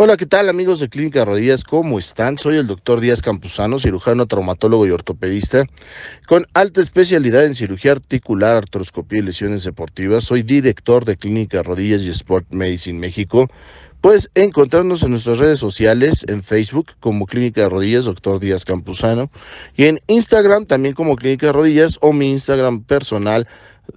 Hola, ¿qué tal amigos de Clínica Rodillas? ¿Cómo están? Soy el doctor Díaz Campuzano, cirujano, traumatólogo y ortopedista, con alta especialidad en cirugía articular, artroscopía y lesiones deportivas. Soy director de Clínica Rodillas y Sport Medicine México. Puedes encontrarnos en nuestras redes sociales, en Facebook como Clínica de Rodillas, doctor Díaz Campuzano, y en Instagram también como Clínica de Rodillas o mi Instagram personal,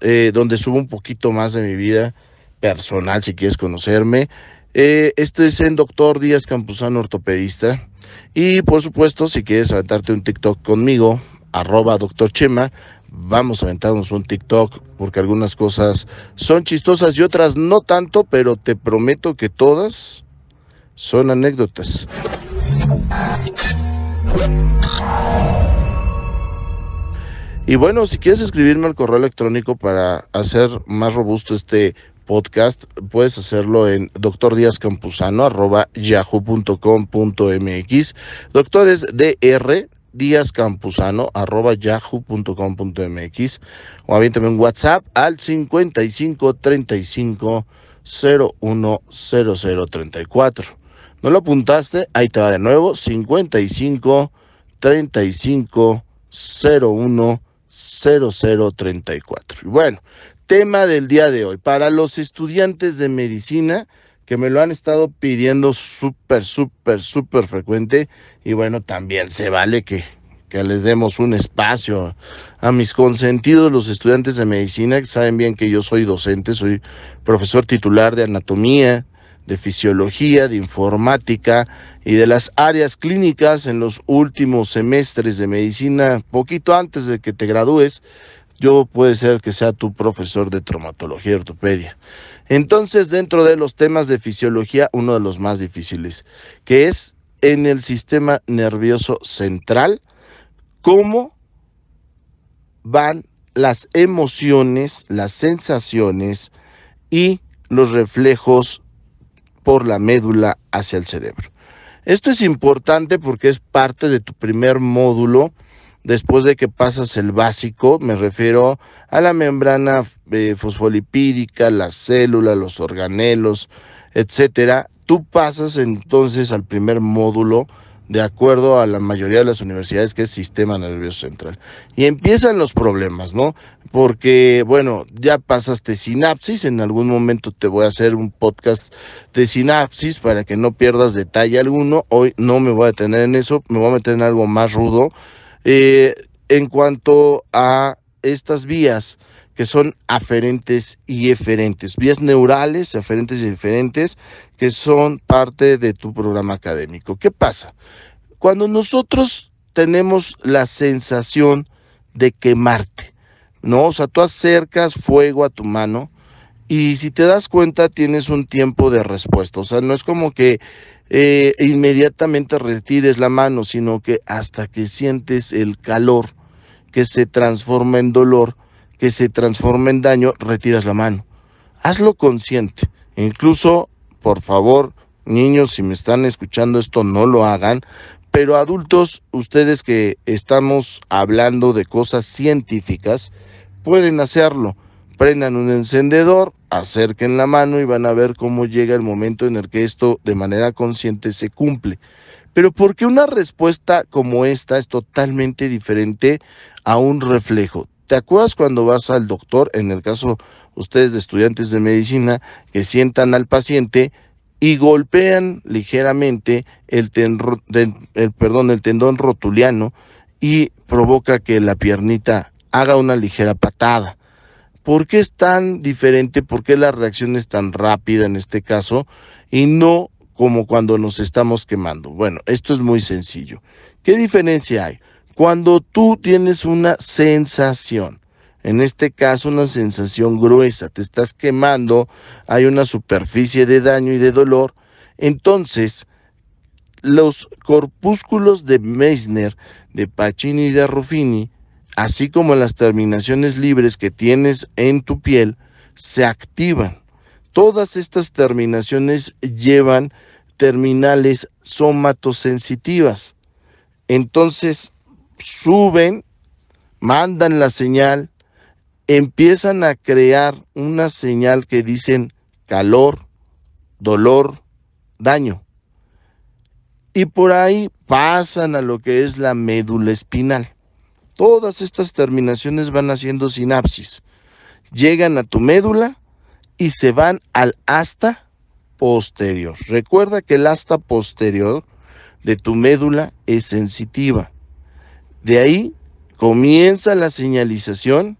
eh, donde subo un poquito más de mi vida personal si quieres conocerme. Esto es en Doctor Díaz Campuzano Ortopedista. Y por supuesto, si quieres aventarte un TikTok conmigo, arroba doctor Chema, vamos a aventarnos un TikTok porque algunas cosas son chistosas y otras no tanto, pero te prometo que todas son anécdotas. Y bueno, si quieres escribirme al correo electrónico para hacer más robusto este podcast, puedes hacerlo en doctordiazcampuzano.yahoo.com.mx. Doctores DR Díaz Campuzano arroba yahoo.com.mx o bien también WhatsApp al 55 35 01 0034. ¿No lo apuntaste? Ahí te va de nuevo 55 35 01 0034. Y bueno, tema del día de hoy. Para los estudiantes de medicina que me lo han estado pidiendo súper, súper, súper frecuente. Y bueno, también se vale que, que les demos un espacio a mis consentidos, los estudiantes de medicina, que saben bien que yo soy docente, soy profesor titular de anatomía, de fisiología, de informática y de las áreas clínicas en los últimos semestres de medicina, poquito antes de que te gradúes yo puede ser que sea tu profesor de traumatología y ortopedia. Entonces, dentro de los temas de fisiología, uno de los más difíciles, que es en el sistema nervioso central, cómo van las emociones, las sensaciones y los reflejos por la médula hacia el cerebro. Esto es importante porque es parte de tu primer módulo después de que pasas el básico, me refiero a la membrana eh, fosfolipídica, las células, los organelos, etcétera, tú pasas entonces al primer módulo de acuerdo a la mayoría de las universidades, que es sistema nervioso central. Y empiezan los problemas, ¿no? Porque, bueno, ya pasaste sinapsis, en algún momento te voy a hacer un podcast de sinapsis para que no pierdas detalle alguno. Hoy no me voy a detener en eso, me voy a meter en algo más rudo eh, en cuanto a estas vías que son aferentes y eferentes, vías neurales, aferentes y eferentes, que son parte de tu programa académico. ¿Qué pasa? Cuando nosotros tenemos la sensación de quemarte, ¿no? O sea, tú acercas fuego a tu mano y si te das cuenta tienes un tiempo de respuesta, o sea, no es como que eh, inmediatamente retires la mano, sino que hasta que sientes el calor que se transforma en dolor, que se transforma en daño, retiras la mano. Hazlo consciente. Incluso, por favor, niños, si me están escuchando esto, no lo hagan. Pero adultos, ustedes que estamos hablando de cosas científicas, pueden hacerlo prendan un encendedor, acerquen la mano y van a ver cómo llega el momento en el que esto de manera consciente se cumple. Pero ¿por qué una respuesta como esta es totalmente diferente a un reflejo? ¿Te acuerdas cuando vas al doctor, en el caso ustedes de estudiantes de medicina, que sientan al paciente y golpean ligeramente el, el, perdón, el tendón rotuliano y provoca que la piernita haga una ligera patada? ¿Por qué es tan diferente? ¿Por qué la reacción es tan rápida en este caso y no como cuando nos estamos quemando? Bueno, esto es muy sencillo. ¿Qué diferencia hay? Cuando tú tienes una sensación, en este caso una sensación gruesa, te estás quemando, hay una superficie de daño y de dolor, entonces los corpúsculos de Meissner, de Pacini y de Ruffini así como las terminaciones libres que tienes en tu piel, se activan. Todas estas terminaciones llevan terminales somatosensitivas. Entonces suben, mandan la señal, empiezan a crear una señal que dicen calor, dolor, daño. y por ahí pasan a lo que es la médula espinal. Todas estas terminaciones van haciendo sinapsis, llegan a tu médula y se van al asta posterior. Recuerda que el asta posterior de tu médula es sensitiva. De ahí comienza la señalización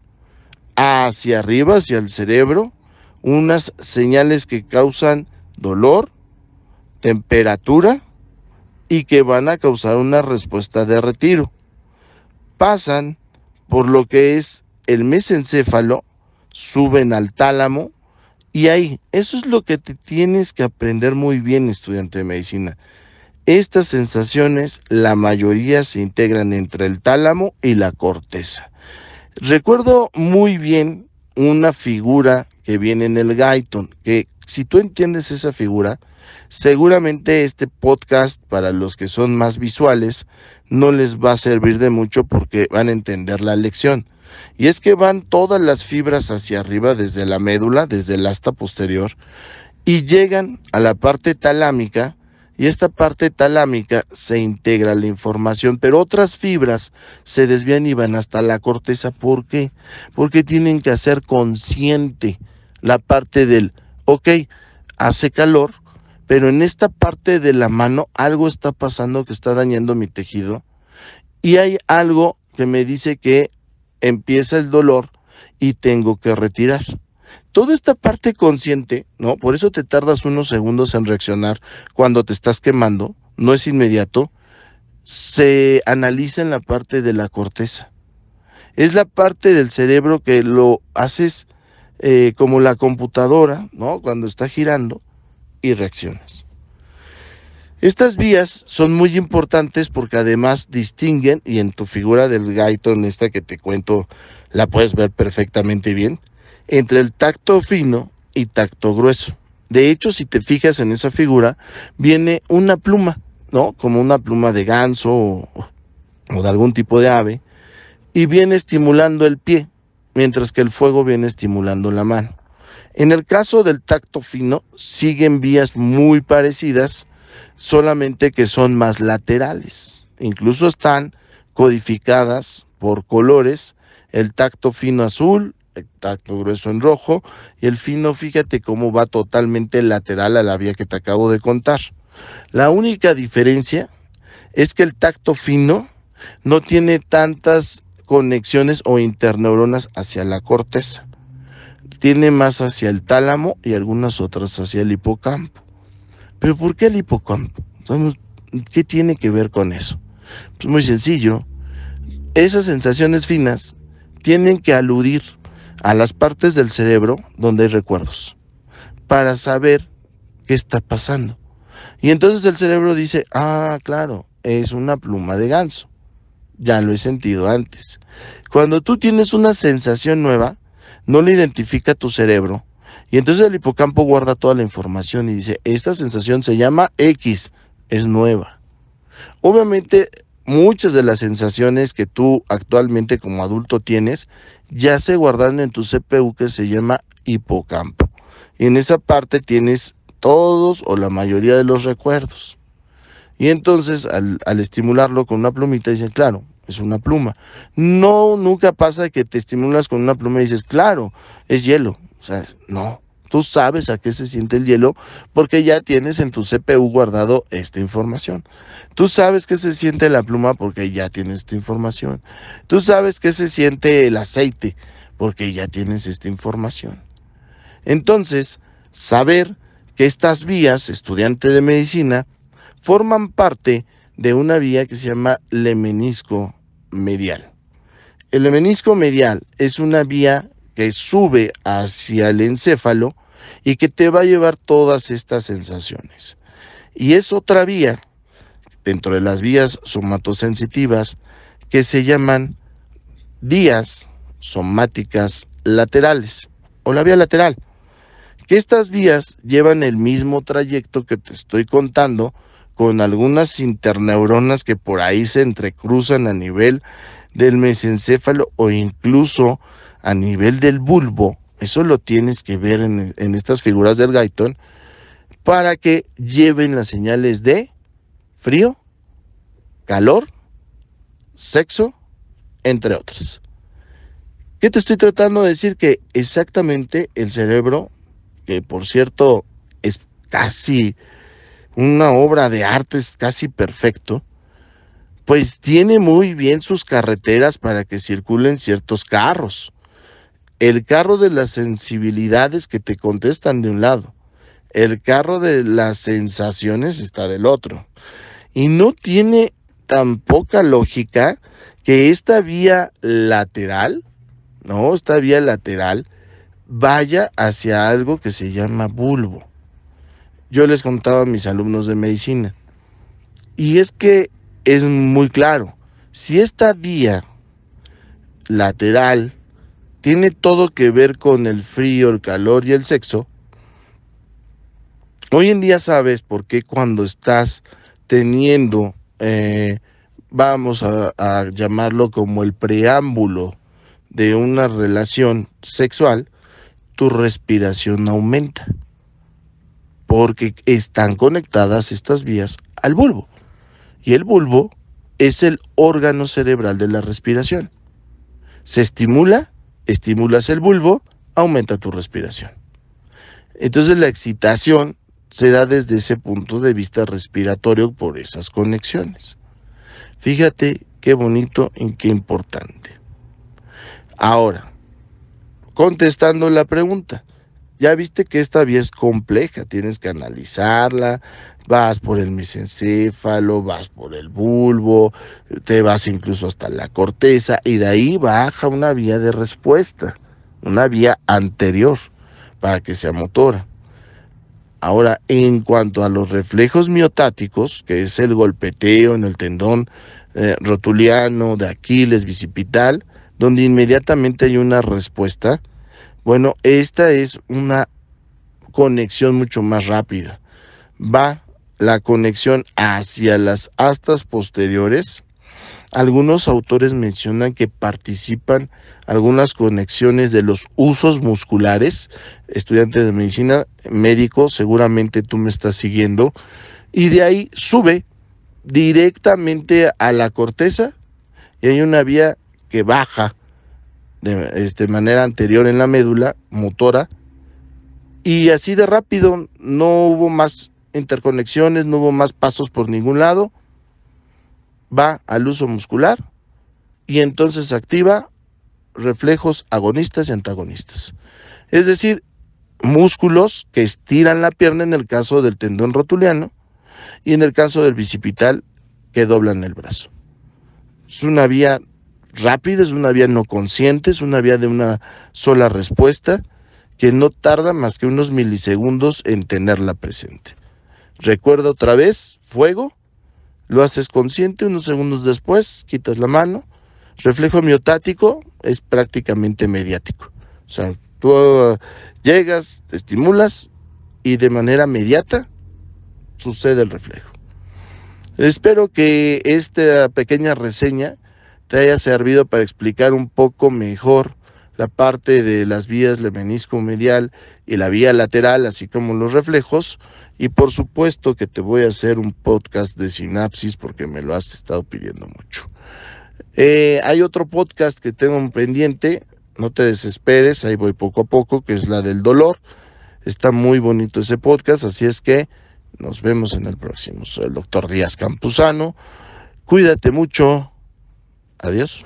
hacia arriba, hacia el cerebro, unas señales que causan dolor, temperatura y que van a causar una respuesta de retiro. Pasan por lo que es el mesencéfalo, suben al tálamo y ahí, eso es lo que te tienes que aprender muy bien, estudiante de medicina. Estas sensaciones, la mayoría se integran entre el tálamo y la corteza. Recuerdo muy bien una figura que viene en el Gaiton, que si tú entiendes esa figura, seguramente este podcast para los que son más visuales no les va a servir de mucho porque van a entender la lección. Y es que van todas las fibras hacia arriba desde la médula, desde el asta posterior, y llegan a la parte talámica, y esta parte talámica se integra la información, pero otras fibras se desvían y van hasta la corteza. ¿Por qué? Porque tienen que hacer consciente la parte del, ok, hace calor, pero en esta parte de la mano algo está pasando que está dañando mi tejido y hay algo que me dice que empieza el dolor y tengo que retirar toda esta parte consciente, ¿no? Por eso te tardas unos segundos en reaccionar cuando te estás quemando, no es inmediato, se analiza en la parte de la corteza. Es la parte del cerebro que lo haces eh, como la computadora, ¿no? Cuando está girando y reaccionas. Estas vías son muy importantes porque además distinguen, y en tu figura del Gaiton, esta que te cuento, la puedes ver perfectamente bien, entre el tacto fino y tacto grueso. De hecho, si te fijas en esa figura, viene una pluma, ¿no? Como una pluma de ganso o, de algún tipo de ave, y viene estimulando el pie, mientras que el fuego viene estimulando la mano. En el caso del tacto fino, siguen vías muy parecidas, solamente que son más laterales. Incluso están codificadas por colores, el tacto fino azul, el tacto grueso en rojo y el fino, fíjate cómo va totalmente lateral a la vía que te acabo de contar. La única diferencia es que el tacto fino no tiene tantas conexiones o interneuronas hacia la corteza. Tiene más hacia el tálamo y algunas otras hacia el hipocampo. ¿Pero por qué el hipocampo? ¿Qué tiene que ver con eso? Pues muy sencillo. Esas sensaciones finas tienen que aludir a las partes del cerebro donde hay recuerdos para saber qué está pasando. Y entonces el cerebro dice, ah, claro, es una pluma de ganso. Ya lo he sentido antes. Cuando tú tienes una sensación nueva, no la identifica tu cerebro. Y entonces el hipocampo guarda toda la información y dice, esta sensación se llama X, es nueva. Obviamente muchas de las sensaciones que tú actualmente como adulto tienes ya se guardaron en tu CPU que se llama hipocampo. Y en esa parte tienes todos o la mayoría de los recuerdos. Y entonces al, estimularlo con una plumita dices, claro, es una pluma. No, nunca pasa que te estimulas con una pluma y dices, claro, es hielo. O sea, no. Tú sabes a qué se siente el hielo porque ya tienes en tu CPU guardado esta información. Tú sabes qué se siente la pluma porque ya tienes esta información. Tú sabes qué se siente el aceite porque ya tienes esta información. Entonces, saber que estas vías, estudiante de medicina, forman parte de una vía que se llama lemenisco medial. El lemenisco medial es una vía que sube hacia el encéfalo y que te va a llevar todas estas sensaciones. Y es otra vía, dentro de las vías somatosensitivas, que se llaman vías somáticas laterales o la vía lateral. Que estas vías llevan el mismo trayecto que te estoy contando con algunas interneuronas que por ahí se entrecruzan a nivel del mesencéfalo o incluso a nivel del bulbo eso lo tienes que ver en, estas figuras del Gaiton para que lleven las señales de frío, calor, sexo, entre otras. ¿Qué te estoy tratando de decir? Que exactamente el cerebro, que por cierto es casi una obra de arte, es casi perfecto, pues tiene muy bien sus carreteras para que circulen ciertos carros. El carro de las sensibilidades que te contestan de un lado, el carro de las sensaciones está del otro. Y no tiene tan poca lógica que esta vía lateral, no, esta vía lateral vaya hacia algo que se llama bulbo. Yo les contaba a mis alumnos de medicina. Y es que es muy claro, si esta vía lateral tiene todo que ver con el frío, el calor y el sexo, hoy en día sabes por qué cuando estás teniendo, eh, vamos a, a llamarlo como el preámbulo de una relación sexual, tu respiración aumenta, porque están conectadas estas vías al bulbo. Y el bulbo es el órgano cerebral de la respiración. Se estimula, estimulas el bulbo, aumenta tu respiración. Entonces la excitación se da desde ese punto de vista respiratorio por esas conexiones. Fíjate qué bonito y qué importante. Ahora, contestando la pregunta, ya viste que esta vía es compleja, tienes que analizarla, vas por el mesencéfalo, vas por el bulbo, te vas incluso hasta la corteza y de ahí baja una vía de respuesta, una vía anterior para que sea motora. Ahora, en cuanto a los reflejos miotáticos, que es el golpeteo en el tendón eh, rotuliano de Aquiles bicipital, donde inmediatamente hay una respuesta, bueno, esta es una conexión mucho más rápida. Va la conexión hacia las astas posteriores, algunos autores mencionan que participan algunas conexiones de los usos musculares. Estudiantes de medicina, médico, seguramente tú me estás siguiendo. Y de ahí sube directamente a la corteza y hay una vía que baja de este, manera anterior en la médula motora. Y así de rápido, no hubo más interconexiones, no hubo más pasos por ningún lado, va al uso muscular y entonces activa reflejos agonistas y antagonistas. Es decir, músculos que estiran la pierna en el caso del tendón rotuliano y en el caso del bicipital que doblan el brazo. Es una vía rápida, es una vía no consciente, es una vía de una sola respuesta que no tarda más que unos milisegundos en tenerla presente. Recuerda otra vez, fuego, lo haces consciente, unos segundos después quitas la mano. Reflejo miotático es prácticamente mediático. O sea, tú uh, llegas, te estimulas y de manera mediata sucede el reflejo. Espero que esta pequeña reseña te haya servido para explicar un poco mejor la parte de las vías del menisco medial y la vía lateral, así como los reflejos. Y por supuesto que te voy a hacer un podcast de sinapsis porque me lo has estado pidiendo mucho. Eh, hay otro podcast que tengo pendiente, no te desesperes, ahí voy poco a poco, que es la del dolor. Está muy bonito ese podcast, así es que nos vemos en el próximo. Soy el doctor Díaz Campuzano. Cuídate mucho. Adiós.